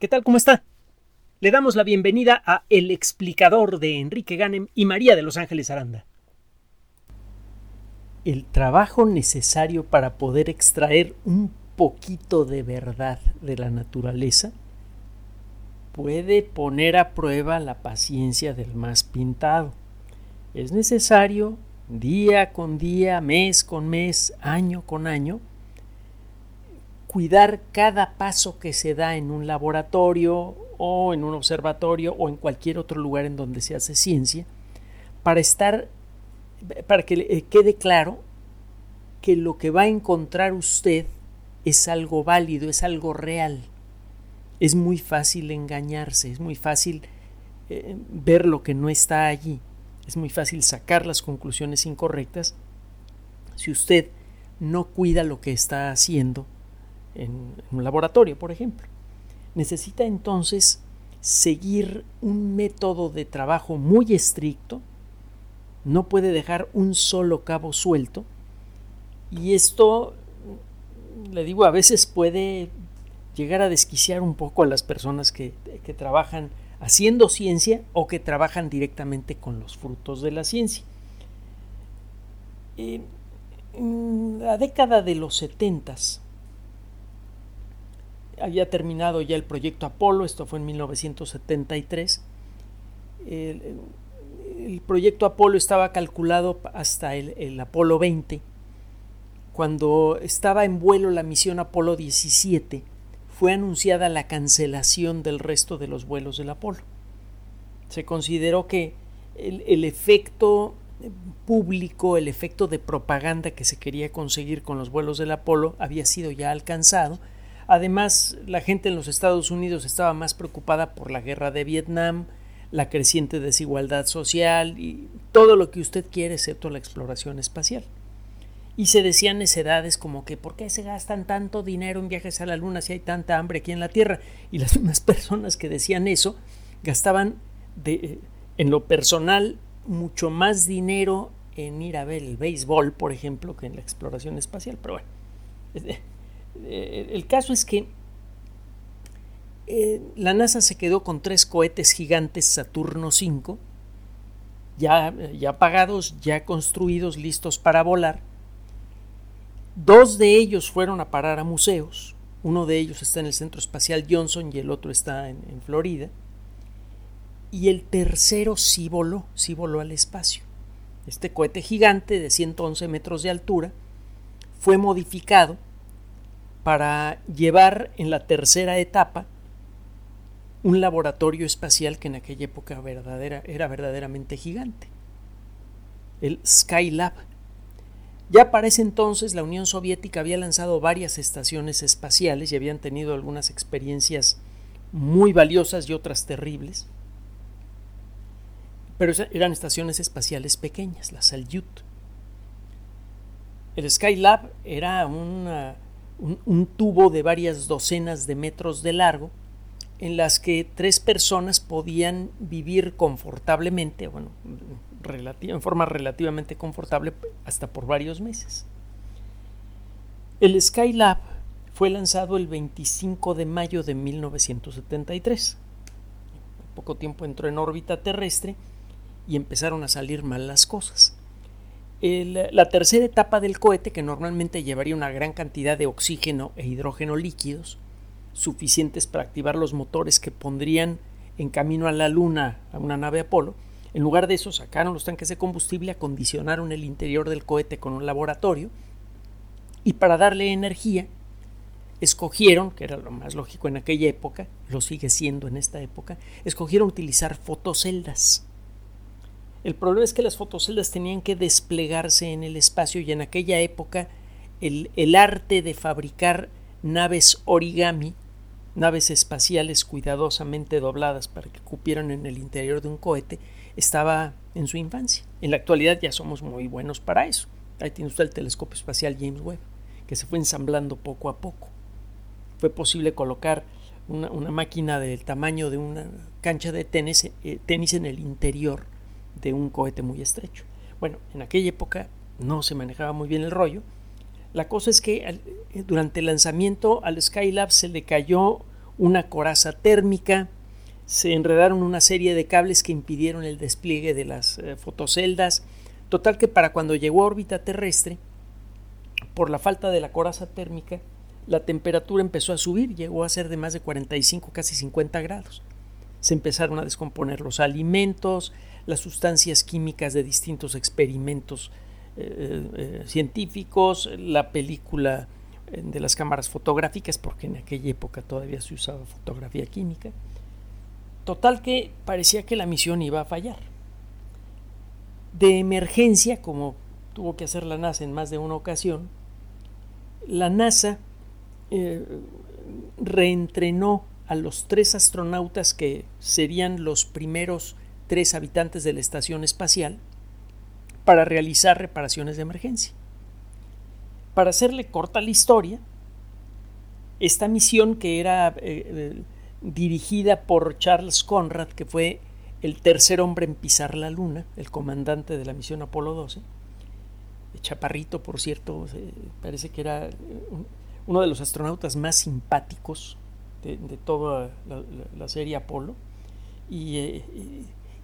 ¿Qué tal? ¿Cómo está? Le damos la bienvenida a El explicador de Enrique Ganem y María de Los Ángeles Aranda. El trabajo necesario para poder extraer un poquito de verdad de la naturaleza puede poner a prueba la paciencia del más pintado. Es necesario día con día, mes con mes, año con año, cuidar cada paso que se da en un laboratorio o en un observatorio o en cualquier otro lugar en donde se hace ciencia para estar para que eh, quede claro que lo que va a encontrar usted es algo válido, es algo real. Es muy fácil engañarse, es muy fácil eh, ver lo que no está allí, es muy fácil sacar las conclusiones incorrectas si usted no cuida lo que está haciendo en, un laboratorio, por ejemplo. Necesita entonces seguir un método de trabajo muy estricto, no puede dejar un solo cabo suelto, y esto, le digo, a veces puede llegar a desquiciar un poco a las personas que, que trabajan haciendo ciencia o que trabajan directamente con los frutos de la ciencia. En la década de los setentas, había terminado ya el proyecto Apolo, esto fue en 1973. El, proyecto Apolo estaba calculado hasta el, Apolo 20. Cuando estaba en vuelo la misión Apolo 17, fue anunciada la cancelación del resto de los vuelos del Apolo. Se consideró que el efecto público, el efecto de propaganda que se quería conseguir con los vuelos del Apolo había sido ya alcanzado Además, la gente en los Estados Unidos estaba más preocupada por la guerra de Vietnam, la creciente desigualdad social y todo lo que usted quiere excepto la exploración espacial. Y se decían necedades como que ¿por qué se gastan tanto dinero en viajes a la Luna si hay tanta hambre aquí en la Tierra? Y las mismas personas que decían eso gastaban de, en lo personal mucho más dinero en ir a ver el béisbol, por ejemplo, que en la exploración espacial. Pero bueno, eh, el caso es que eh, la NASA se quedó con tres cohetes gigantes Saturno V, ya, ya pagados, ya construidos, listos para volar. Dos de ellos fueron a parar a museos. Uno de ellos está en el Centro Espacial Johnson y el otro está en, en Florida. Y el tercero sí voló, sí voló al espacio. Este cohete gigante de 111 metros de altura fue modificado para llevar en la tercera etapa un laboratorio espacial que en aquella época verdadera, era verdaderamente gigante, el Skylab. Ya para ese entonces la Unión Soviética había lanzado varias estaciones espaciales y habían tenido algunas experiencias muy valiosas y otras terribles, pero eran estaciones espaciales pequeñas, las Salyut. El Skylab era una un, tubo de varias docenas de metros de largo en las que tres personas podían vivir confortablemente, bueno, en forma relativamente confortable hasta por varios meses. El Skylab fue lanzado el 25 de mayo de 1973. poco tiempo entró en órbita terrestre y empezaron a salir mal las cosas la tercera etapa del cohete, que normalmente llevaría una gran cantidad de oxígeno e hidrógeno líquidos, suficientes para activar los motores que pondrían en camino a la Luna a una nave Apolo, en lugar de eso sacaron los tanques de combustible, acondicionaron el interior del cohete con un laboratorio y para darle energía escogieron, que era lo más lógico en aquella época, lo sigue siendo en esta época, escogieron utilizar fotoceldas el problema es que las fotoceldas tenían que desplegarse en el espacio y en aquella época el, el arte de fabricar naves origami, naves espaciales cuidadosamente dobladas para que cupieran en el interior de un cohete, estaba en su infancia. En la actualidad ya somos muy buenos para eso. Ahí tiene usted el telescopio espacial James Webb, que se fue ensamblando poco a poco. Fue posible colocar una, máquina del tamaño de una cancha de tenis, eh, tenis en el interior de un cohete muy estrecho. Bueno, en aquella época no se manejaba muy bien el rollo. La cosa es que eh, durante el lanzamiento al Skylab se le cayó una coraza térmica, se enredaron una serie de cables que impidieron el despliegue de las eh, fotoceldas. Total que para cuando llegó a órbita terrestre, por la falta de la coraza térmica, la temperatura empezó a subir, llegó a ser de más de 45, casi 50 grados. Se empezaron a descomponer los alimentos, las sustancias químicas de distintos experimentos eh, eh, científicos, la película de las cámaras fotográficas, porque en aquella época todavía se usaba fotografía química. Total que parecía que la misión iba a fallar. De emergencia, como tuvo que hacer la NASA en más de una ocasión, la NASA eh, reentrenó a los tres astronautas que serían los primeros tres habitantes de la estación espacial para realizar reparaciones de emergencia. Para hacerle corta la historia, esta misión que era eh, eh, dirigida por Charles Conrad, que fue el tercer hombre en pisar la luna, el comandante de la misión Apolo 12, Chaparrito, por cierto, parece que era uno de los astronautas más simpáticos de, toda la, serie Apolo, y,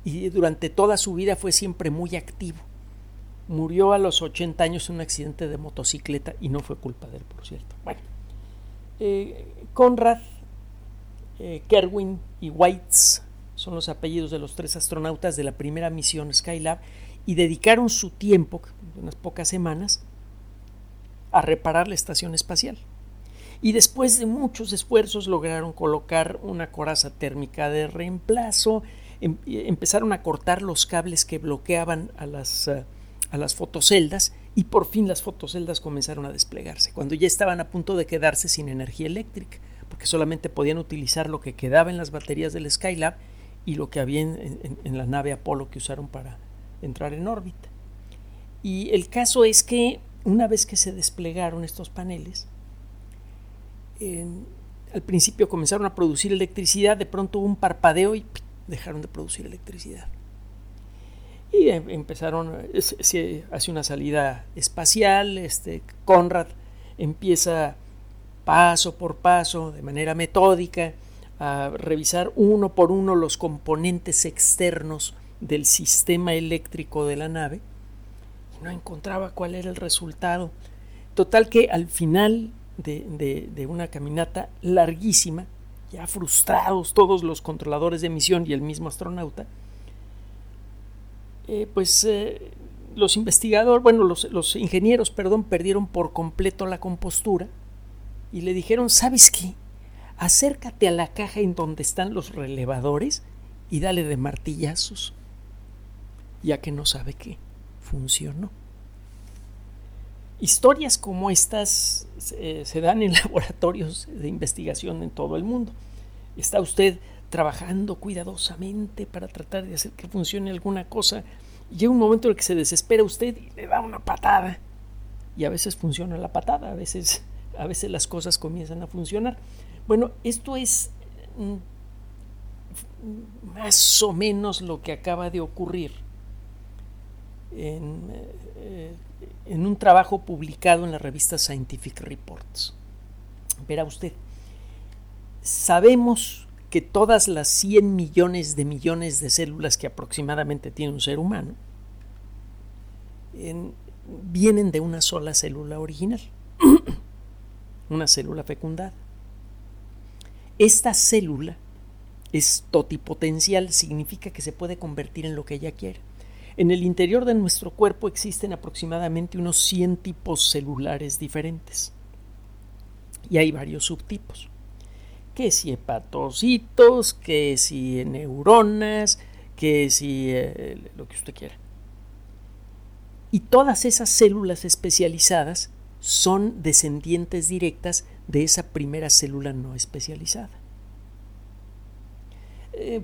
y durante toda su vida fue siempre muy activo murió a los 80 años en un accidente de motocicleta y no fue culpa de él, por cierto. Bueno, eh, Conrad, eh, Kerwin y Weitz son los apellidos de los tres astronautas de la primera misión Skylab y dedicaron su tiempo, unas pocas semanas, a reparar la estación espacial. Y después de muchos esfuerzos lograron colocar una coraza térmica de reemplazo, em, empezaron a cortar los cables que bloqueaban a las... Eh, a las fotoceldas y por fin las fotoceldas comenzaron a desplegarse, cuando ya estaban a punto de quedarse sin energía eléctrica, porque solamente podían utilizar lo que quedaba en las baterías del Skylab y lo que había en, la nave Apolo que usaron para entrar en órbita. Y el caso es que una vez que se desplegaron estos paneles, al principio comenzaron a producir electricidad, de pronto hubo un parpadeo y dejaron de producir electricidad. Y em, empezaron, hace una salida espacial, este, Conrad empieza paso por paso, de manera metódica, a revisar uno por uno los componentes externos del sistema eléctrico de la nave y no encontraba cuál era el resultado. Total que al final de, de una caminata larguísima, ya frustrados todos los controladores de misión y el mismo astronauta, eh, pues eh, los investigadores, bueno, los, ingenieros, perdón, perdieron por completo la compostura y le dijeron, ¿sabes qué? Acércate a la caja en donde están los relevadores y dale de martillazos, ya que no sabe qué funcionó. Historias como estas eh, se dan en laboratorios de investigación en todo el mundo. Está usted trabajando cuidadosamente para tratar de hacer que funcione alguna cosa. llega un momento en el que se desespera usted y le da una patada. Y a veces funciona la patada, a veces, a veces las cosas comienzan a funcionar. Bueno, esto es mm, más o menos lo que acaba de ocurrir en, eh, en un trabajo publicado en la revista Scientific Reports. Verá usted, sabemos que todas las 100 millones de millones de células que aproximadamente tiene un ser humano vienen de una sola célula original, una célula fecundada. Esta célula es totipotencial, significa que se puede convertir en lo que ella quiere. En el interior de nuestro cuerpo existen aproximadamente unos 100 tipos celulares diferentes y hay varios subtipos que si hepatocitos, que si neuronas, que si eh, lo que usted quiera. Y todas esas células especializadas son descendientes directas de esa primera célula no especializada. Eh,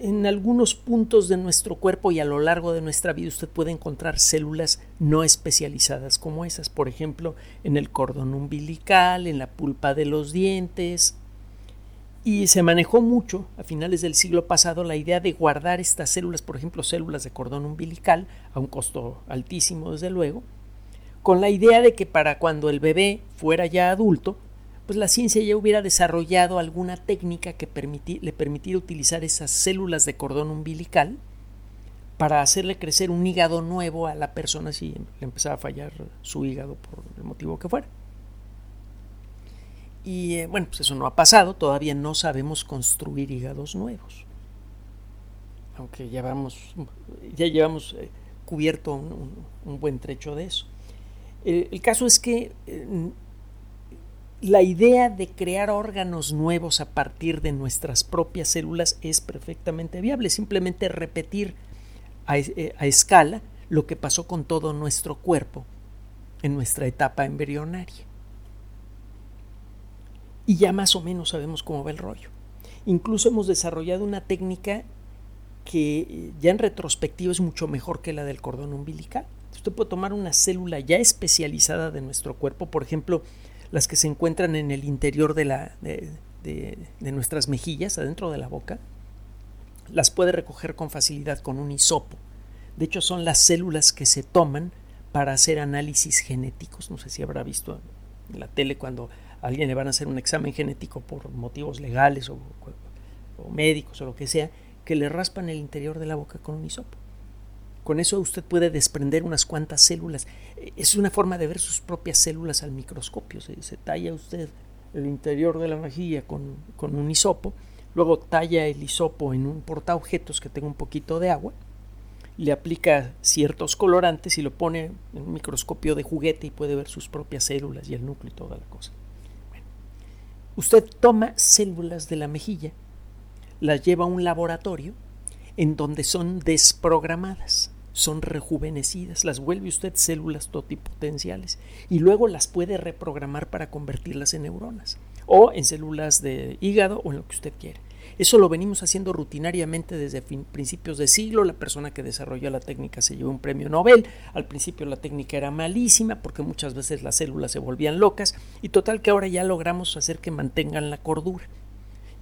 en algunos puntos de nuestro cuerpo y a lo largo de nuestra vida usted puede encontrar células no especializadas como esas, por ejemplo, en el cordón umbilical, en la pulpa de los dientes, y se manejó mucho a finales del siglo pasado la idea de guardar estas células, por ejemplo, células de cordón umbilical, a un costo altísimo desde luego, con la idea de que para cuando el bebé fuera ya adulto, pues la ciencia ya hubiera desarrollado alguna técnica que le permitiera utilizar esas células de cordón umbilical para hacerle crecer un hígado nuevo a la persona si le empezaba a fallar su hígado por el motivo que fuera. Y eh, bueno, pues eso no ha pasado, todavía no sabemos construir hígados nuevos. Aunque ya, ya llevamos eh, cubierto un, buen trecho de eso. el caso es que eh, la idea de crear órganos nuevos a partir de nuestras propias células es perfectamente viable, simplemente repetir eh, a, escala lo que pasó con todo nuestro cuerpo en nuestra etapa embrionaria. Y ya más o menos sabemos cómo va el rollo. Incluso hemos desarrollado una técnica que eh, ya en retrospectiva es mucho mejor que la del cordón umbilical. Usted puede tomar una célula ya especializada de nuestro cuerpo, por ejemplo, las que se encuentran en el interior de, la, de nuestras mejillas, adentro de la boca, las puede recoger con facilidad con un hisopo. De hecho, son las células que se toman para hacer análisis genéticos. No sé si habrá visto en la tele cuando a alguien le van a hacer un examen genético por motivos legales o, médicos o lo que sea, que le raspan el interior de la boca con un hisopo. Con eso usted puede desprender unas cuantas células. Es una forma de ver sus propias células al microscopio. Se, talla usted el interior de la mejilla con, con un hisopo Luego talla el hisopo en un portaobjetos que tenga un poquito de agua, le aplica ciertos colorantes y lo pone en un microscopio de juguete y puede ver sus propias células y el núcleo y toda la cosa. usted toma células de la mejilla, las lleva a un laboratorio en donde son desprogramadas, son rejuvenecidas, las vuelve usted células totipotenciales y luego las puede reprogramar para convertirlas en neuronas o en células de hígado o en lo que usted quiera. Eso lo venimos haciendo rutinariamente desde principios de siglo. La persona que desarrolló la técnica se llevó un premio Nobel. Al principio la técnica era malísima porque muchas veces las células se volvían locas y total que ahora ya logramos hacer que mantengan la cordura.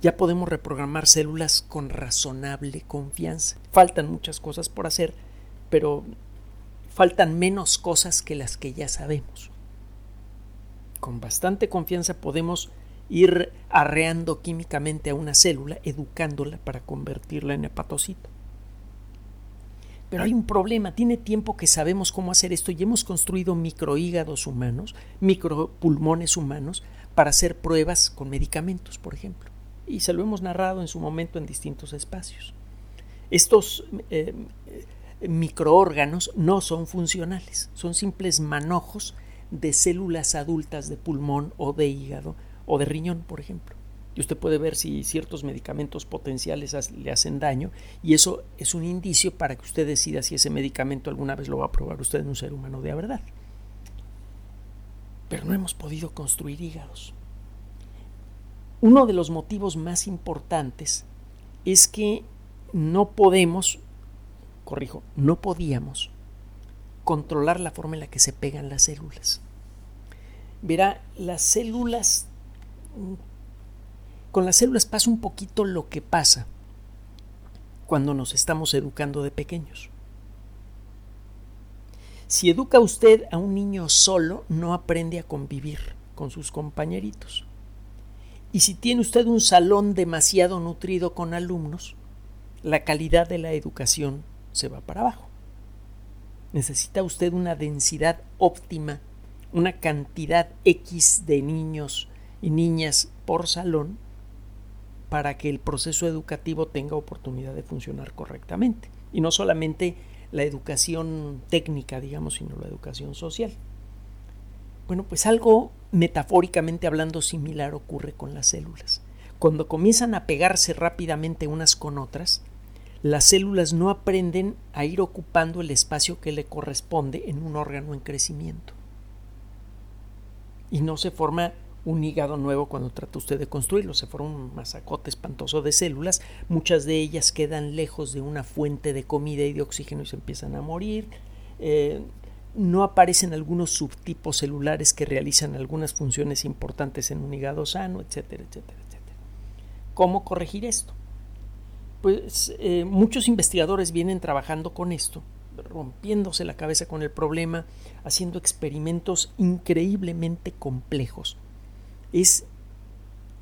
Ya podemos reprogramar células con razonable confianza. Faltan muchas cosas por hacer, pero faltan menos cosas que las que ya sabemos. Con bastante confianza podemos ir arreando químicamente a una célula, educándola para convertirla en hepatocito. Pero hay un problema, tiene tiempo que sabemos cómo hacer esto y hemos construido microhígados humanos, micropulmones humanos, para hacer pruebas con medicamentos, por ejemplo. Y se lo hemos narrado en su momento en distintos espacios. Estos eh, microórganos no son funcionales, son simples manojos de células adultas de pulmón o de hígado o de riñón, por ejemplo. Y usted puede ver si ciertos medicamentos potenciales le hacen daño y eso es un indicio para que usted decida si ese medicamento alguna vez lo va a probar usted en un ser humano de verdad. Pero no hemos podido construir hígados. Uno de los motivos más importantes es que no podemos, corrijo, no podíamos controlar la forma en la que se pegan las células. Verá, las células con las células pasa un poquito lo que pasa cuando nos estamos educando de pequeños. Si educa usted a un niño solo, no aprende a convivir con sus compañeritos. Y si tiene usted un salón demasiado nutrido con alumnos, la calidad de la educación se va para abajo. Necesita usted una densidad óptima, una cantidad X de niños y niñas por salón para que el proceso educativo tenga oportunidad de funcionar correctamente. Y no solamente la educación técnica, digamos, sino la educación social. Bueno, pues algo metafóricamente hablando similar ocurre con las células. Cuando comienzan a pegarse rápidamente unas con otras, las células no aprenden a ir ocupando el espacio que le corresponde en un órgano en crecimiento. Y no se forma un hígado nuevo cuando trata usted de construirlo. Se forma un masacote espantoso de células. Muchas de ellas quedan lejos de una fuente de comida y de oxígeno y se empiezan a morir. Eh, no aparecen algunos subtipos celulares que realizan algunas funciones importantes en un hígado sano, etcétera, etcétera, etcétera. ¿Cómo corregir esto? Pues eh, muchos investigadores vienen trabajando con esto, rompiéndose la cabeza con el problema, haciendo experimentos increíblemente complejos es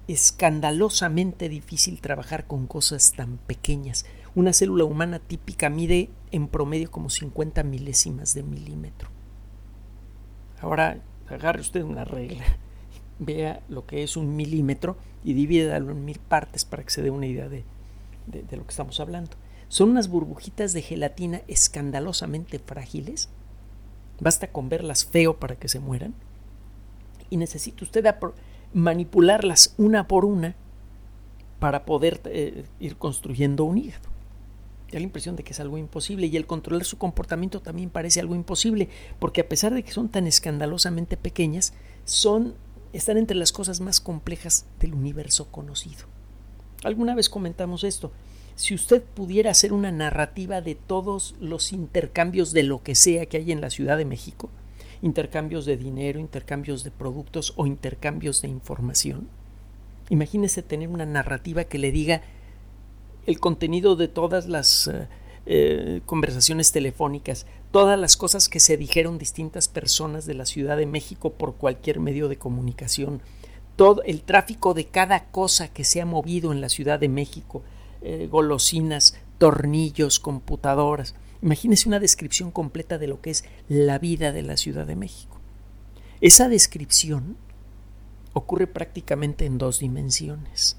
escandalosamente difícil trabajar con cosas tan pequeñas. Una célula humana típica mide en promedio como 50 milésimas de milímetro. Ahora agarre usted una regla, vea lo que es un milímetro y divídalo en mil partes para que se dé una idea de, de lo que estamos hablando. Son unas burbujitas de gelatina escandalosamente frágiles. Basta con verlas feo para que se mueran. Y necesita usted manipularlas una por una para poder eh, ir construyendo un hígado. Da la impresión de que es algo imposible y el controlar su comportamiento también parece algo imposible, porque a pesar de que son tan escandalosamente pequeñas, son están entre las cosas más complejas del universo conocido. Alguna vez comentamos esto. Si usted pudiera hacer una narrativa de todos los intercambios de lo que sea que hay en la Ciudad de México, intercambios de dinero, intercambios de productos o intercambios de información, imagínese tener una narrativa que le diga el contenido de todas las eh, eh, conversaciones telefónicas, todas las cosas que se dijeron distintas personas de la Ciudad de México por cualquier medio de comunicación, todo el tráfico de cada cosa que se ha movido en la Ciudad de México, eh, golosinas, tornillos, computadoras. Imagínese una descripción completa de lo que es la vida de la Ciudad de México. Esa descripción ocurre prácticamente en dos dimensiones.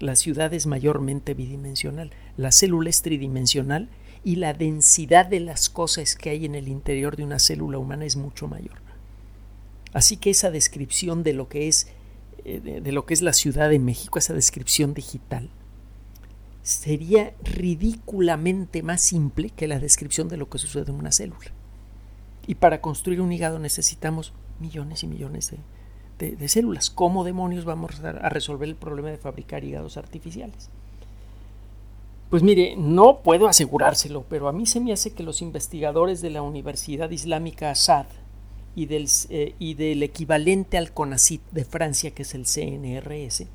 La ciudad es mayormente bidimensional, la célula es tridimensional y la densidad de las cosas que hay en el interior de una célula humana es mucho mayor. Así que esa descripción de lo que es eh, de, lo que es la Ciudad de México, esa descripción digital, sería ridículamente más simple que la descripción de lo que sucede en una célula. Y para construir un hígado necesitamos millones y millones de, células. ¿Cómo demonios vamos a resolver el problema de fabricar hígados artificiales? Pues mire, no puedo asegurárselo, pero a mí se me hace que los investigadores de la Universidad Islámica Assad y del, eh, y del equivalente al CONACIT de Francia, que es el CNRS,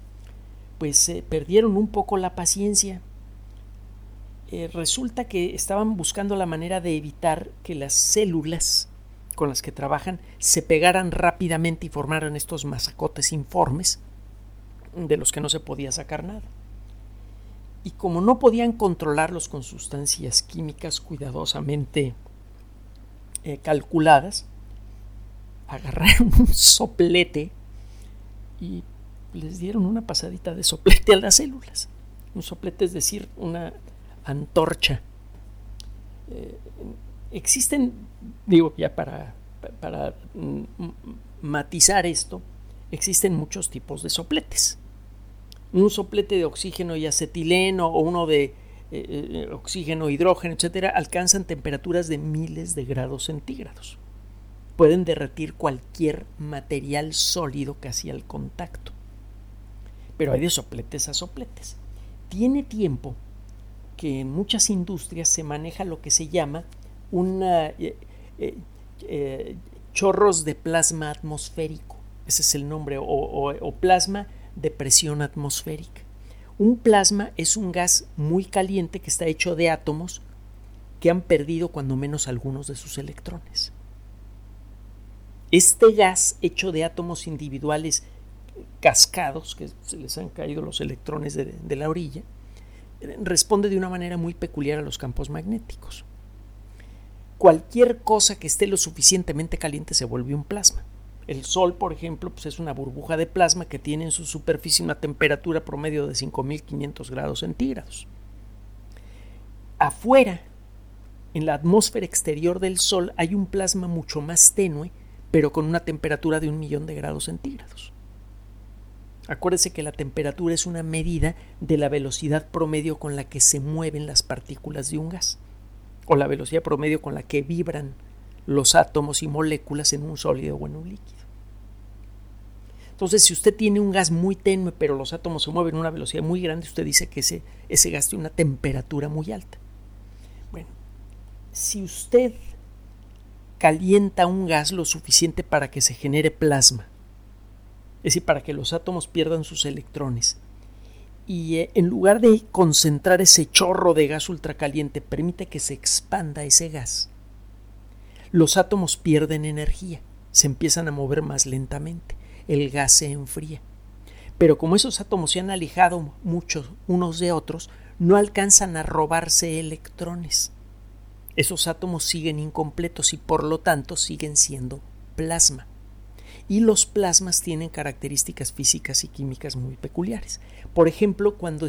pues eh, perdieron un poco la paciencia. Eh, resulta que estaban buscando la manera de evitar que las células con las que trabajan se pegaran rápidamente y formaran estos masacotes informes de los que no se podía sacar nada. Y como no podían controlarlos con sustancias químicas cuidadosamente calculadas, agarraron un soplete y les dieron una pasadita de soplete a las células. Un soplete es decir, una antorcha. Eh, existen, digo ya para, para matizar esto, existen muchos tipos de sopletes. Un soplete de oxígeno y acetileno o uno de eh, eh, oxígeno, hidrógeno, etcétera, alcanzan temperaturas de miles de grados centígrados pueden derretir cualquier material sólido casi al contacto. Pero hay de sopletes a sopletes. Tiene tiempo que en muchas industrias se maneja lo que se llama una, eh, eh, eh, chorros de plasma atmosférico. Ese es el nombre, o plasma de presión atmosférica. Un plasma es un gas muy caliente que está hecho de átomos que han perdido cuando menos algunos de sus electrones. Este gas hecho de átomos individuales cascados, que se les han caído los electrones de, la orilla, responde de una manera muy peculiar a los campos magnéticos. Cualquier cosa que esté lo suficientemente caliente se vuelve un plasma. El Sol, por ejemplo, pues es una burbuja de plasma que tiene en su superficie una temperatura promedio de 5500 grados centígrados. Afuera, en la atmósfera exterior del Sol, hay un plasma mucho más tenue pero con una temperatura de un millón de grados centígrados. Acuérdese que la temperatura es una medida de la velocidad promedio con la que se mueven las partículas de un gas, o la velocidad promedio con la que vibran los átomos y moléculas en un sólido o en un líquido. Entonces, si usted tiene un gas muy tenue, pero los átomos se mueven a una velocidad muy grande, usted dice que ese, ese gas tiene una temperatura muy alta. Bueno, si usted calienta un gas lo suficiente para que se genere plasma, es decir, para que los átomos pierdan sus electrones. Y eh, en lugar de concentrar ese chorro de gas ultracaliente, permite que se expanda ese gas. Los átomos pierden energía, se empiezan a mover más lentamente, el gas se enfría. Pero como esos átomos se han alejado muchos unos de otros, no alcanzan a robarse electrones. Esos átomos siguen incompletos y por lo tanto siguen siendo plasma. Y los plasmas tienen características físicas y químicas muy peculiares. Por ejemplo, cuando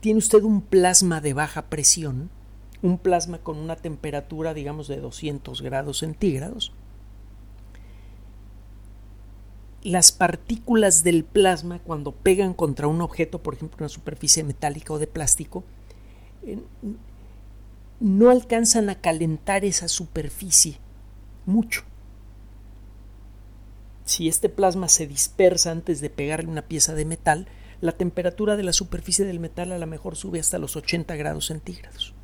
tiene usted un plasma de baja presión, un plasma con una temperatura, digamos, de 200 grados centígrados, las partículas del plasma, cuando pegan contra un objeto, por ejemplo, una superficie metálica o de plástico, no alcanzan a calentar esa superficie mucho. Si este plasma se dispersa antes de pegarle una pieza de metal, la temperatura de la superficie del metal a lo mejor sube hasta los 80 grados centígrados.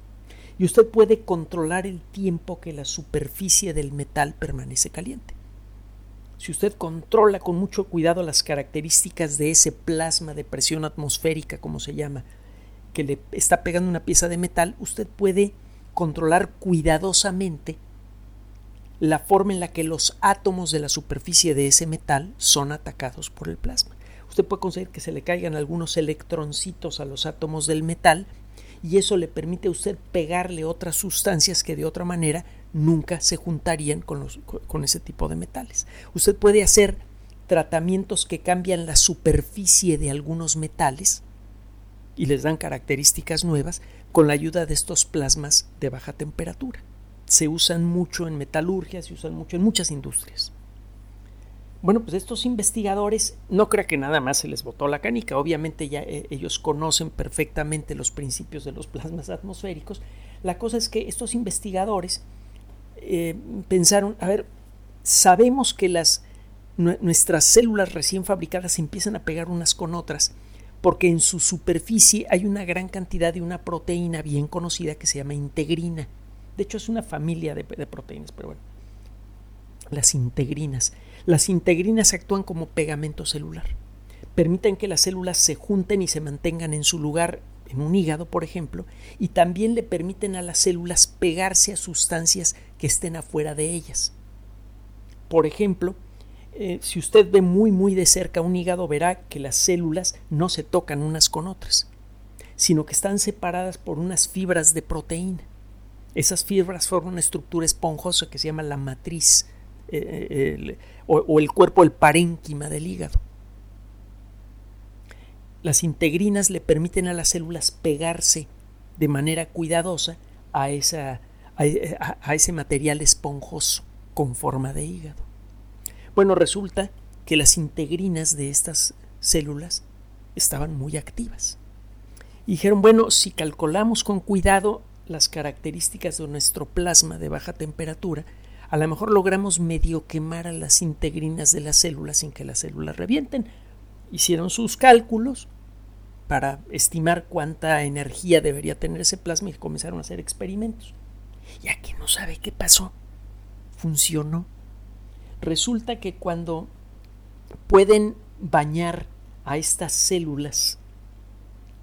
Y usted puede controlar el tiempo que la superficie del metal permanece caliente. Si usted controla con mucho cuidado las características de ese plasma de presión atmosférica, como se llama, que le está pegando una pieza de metal, usted puede controlar cuidadosamente la forma en la que los átomos de la superficie de ese metal son atacados por el plasma. Usted puede conseguir que se le caigan algunos electroncitos a los átomos del metal y eso le permite a usted pegarle otras sustancias que de otra manera nunca se juntarían con, con ese tipo de metales. Usted puede hacer tratamientos que cambian la superficie de algunos metales y les dan características nuevas con la ayuda de estos plasmas de baja temperatura. Se usan mucho en metalurgia, se usan mucho en muchas industrias. Bueno, pues estos investigadores no crea que nada más se les botó la canica. Obviamente ya eh, ellos conocen perfectamente los principios de los plasmas atmosféricos. La cosa es que estos investigadores eh, pensaron, a ver, sabemos que las, nuestras células recién fabricadas empiezan a pegar unas con otras porque en su superficie hay una gran cantidad de una proteína bien conocida que se llama integrina. De hecho es una familia de, de proteínas, pero bueno. Las integrinas. Las integrinas actúan como pegamento celular. Permiten que las células se junten y se mantengan en su lugar en un hígado, por ejemplo, y también le permiten a las células pegarse a sustancias que estén afuera de ellas. Por ejemplo, eh, si usted ve muy muy de cerca un hígado, verá que las células no se tocan unas con otras, sino que están separadas por unas fibras de proteína. Esas fibras forman una estructura esponjosa que se llama la matriz eh, o, el cuerpo, el parénquima del hígado. Las integrinas le permiten a las células pegarse de manera cuidadosa a, ese material esponjoso con forma de hígado. Bueno, resulta que las integrinas de estas células estaban muy activas. Y dijeron, bueno, si calculamos con cuidado las características de nuestro plasma de baja temperatura, a lo mejor logramos medio quemar a las integrinas de las células sin que las células revienten. Hicieron sus cálculos para estimar cuánta energía debería tener ese plasma y comenzaron a hacer experimentos. Y aquí no sabe qué pasó. Funcionó. Resulta que cuando pueden bañar a estas células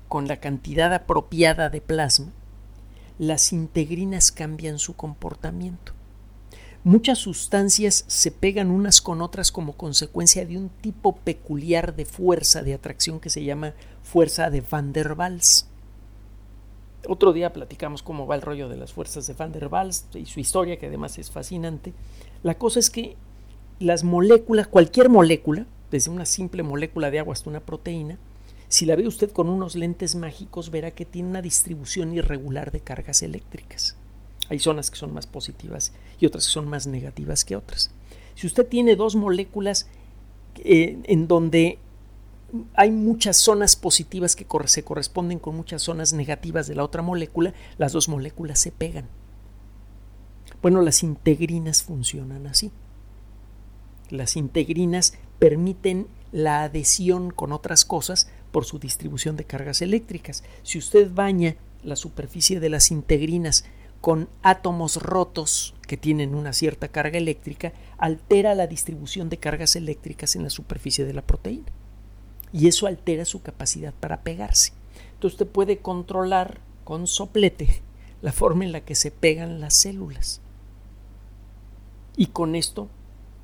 con la cantidad apropiada de plasma, las integrinas cambian su comportamiento. Muchas sustancias se pegan unas con otras como consecuencia de un tipo peculiar de fuerza de atracción que se llama fuerza de Van der Waals. Otro día platicamos cómo va el rollo de las fuerzas de Van der Waals y su historia, que además es fascinante. La cosa es que las moléculas, cualquier molécula, desde una simple molécula de agua hasta una proteína, si la ve usted con unos lentes mágicos, verá que tiene una distribución irregular de cargas eléctricas. Hay zonas que son más positivas y otras que son más negativas que otras. Si usted tiene dos moléculas eh, en donde hay muchas zonas positivas que se corresponden con muchas zonas negativas de la otra molécula, las dos moléculas se pegan. Bueno, las integrinas funcionan así. Las integrinas permiten la adhesión con otras cosas por su distribución de cargas eléctricas. Si usted baña la superficie de las integrinas con átomos rotos que tienen una cierta carga eléctrica, altera la distribución de cargas eléctricas en la superficie de la proteína. Y eso altera su capacidad para pegarse. Entonces usted puede controlar con soplete la forma en la que se pegan las células. Y con esto,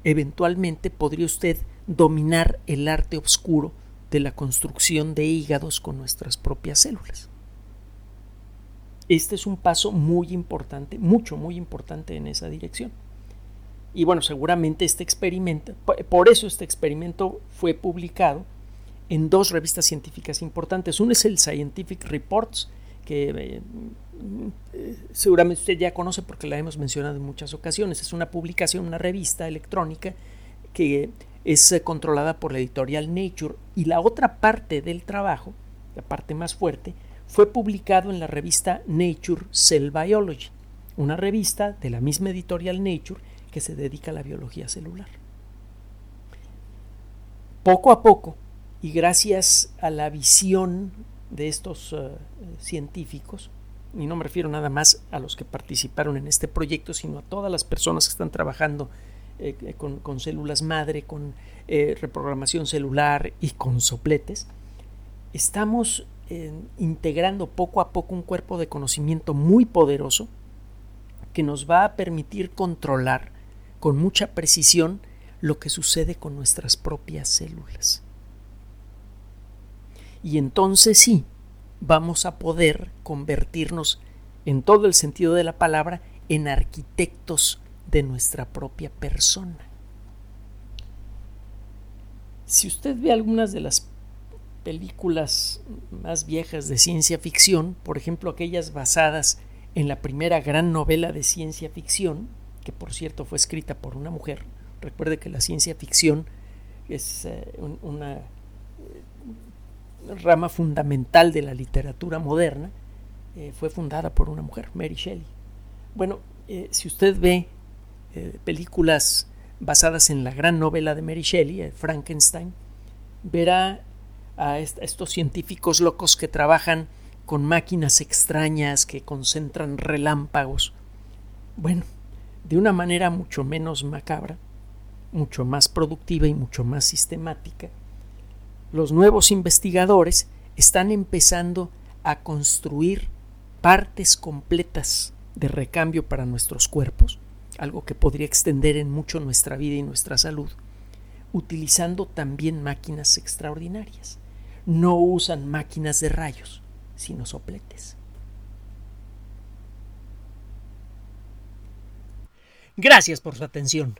eventualmente, podría usted dominar el arte oscuro de la construcción de hígados con nuestras propias células. Este es un paso muy importante, mucho, muy importante en esa dirección. Y bueno, seguramente este experimento, por eso este experimento fue publicado en dos revistas científicas importantes. Uno es el Scientific Reports, que eh, seguramente usted ya conoce porque la hemos mencionado en muchas ocasiones. Es una publicación, una revista electrónica que es eh, controlada por la editorial Nature y la otra parte del trabajo, la parte más fuerte, fue publicado en la revista Nature Cell Biology, una revista de la misma editorial Nature que se dedica a la biología celular. Poco a poco, y gracias a la visión de estos eh, científicos, y no me refiero nada más a los que participaron en este proyecto, sino a todas las personas que están trabajando eh, eh, con, células madre, con reprogramación celular y con sopletes, estamos integrando poco a poco un cuerpo de conocimiento muy poderoso que nos va a permitir controlar con mucha precisión lo que sucede con nuestras propias células. Y entonces sí, vamos a poder convertirnos en todo el sentido de la palabra en arquitectos de nuestra propia persona. Si usted ve algunas de las películas más viejas de ciencia ficción, por ejemplo aquellas basadas en la primera gran novela de ciencia ficción, que por cierto fue escrita por una mujer, recuerde que la ciencia ficción es eh, una rama fundamental de la literatura moderna, eh, fue fundada por una mujer, Mary Shelley. Bueno, eh, si usted ve eh, películas basadas en la gran novela de Mary Shelley, Frankenstein, verá a estos científicos locos que trabajan con máquinas extrañas que concentran relámpagos. Bueno, de una manera mucho menos macabra, mucho más productiva y mucho más sistemática, los nuevos investigadores están empezando a construir partes completas de recambio para nuestros cuerpos, algo que podría extender en mucho nuestra vida y nuestra salud, utilizando también máquinas extraordinarias. No usan máquinas de rayos, sino sopletes. Gracias por su atención.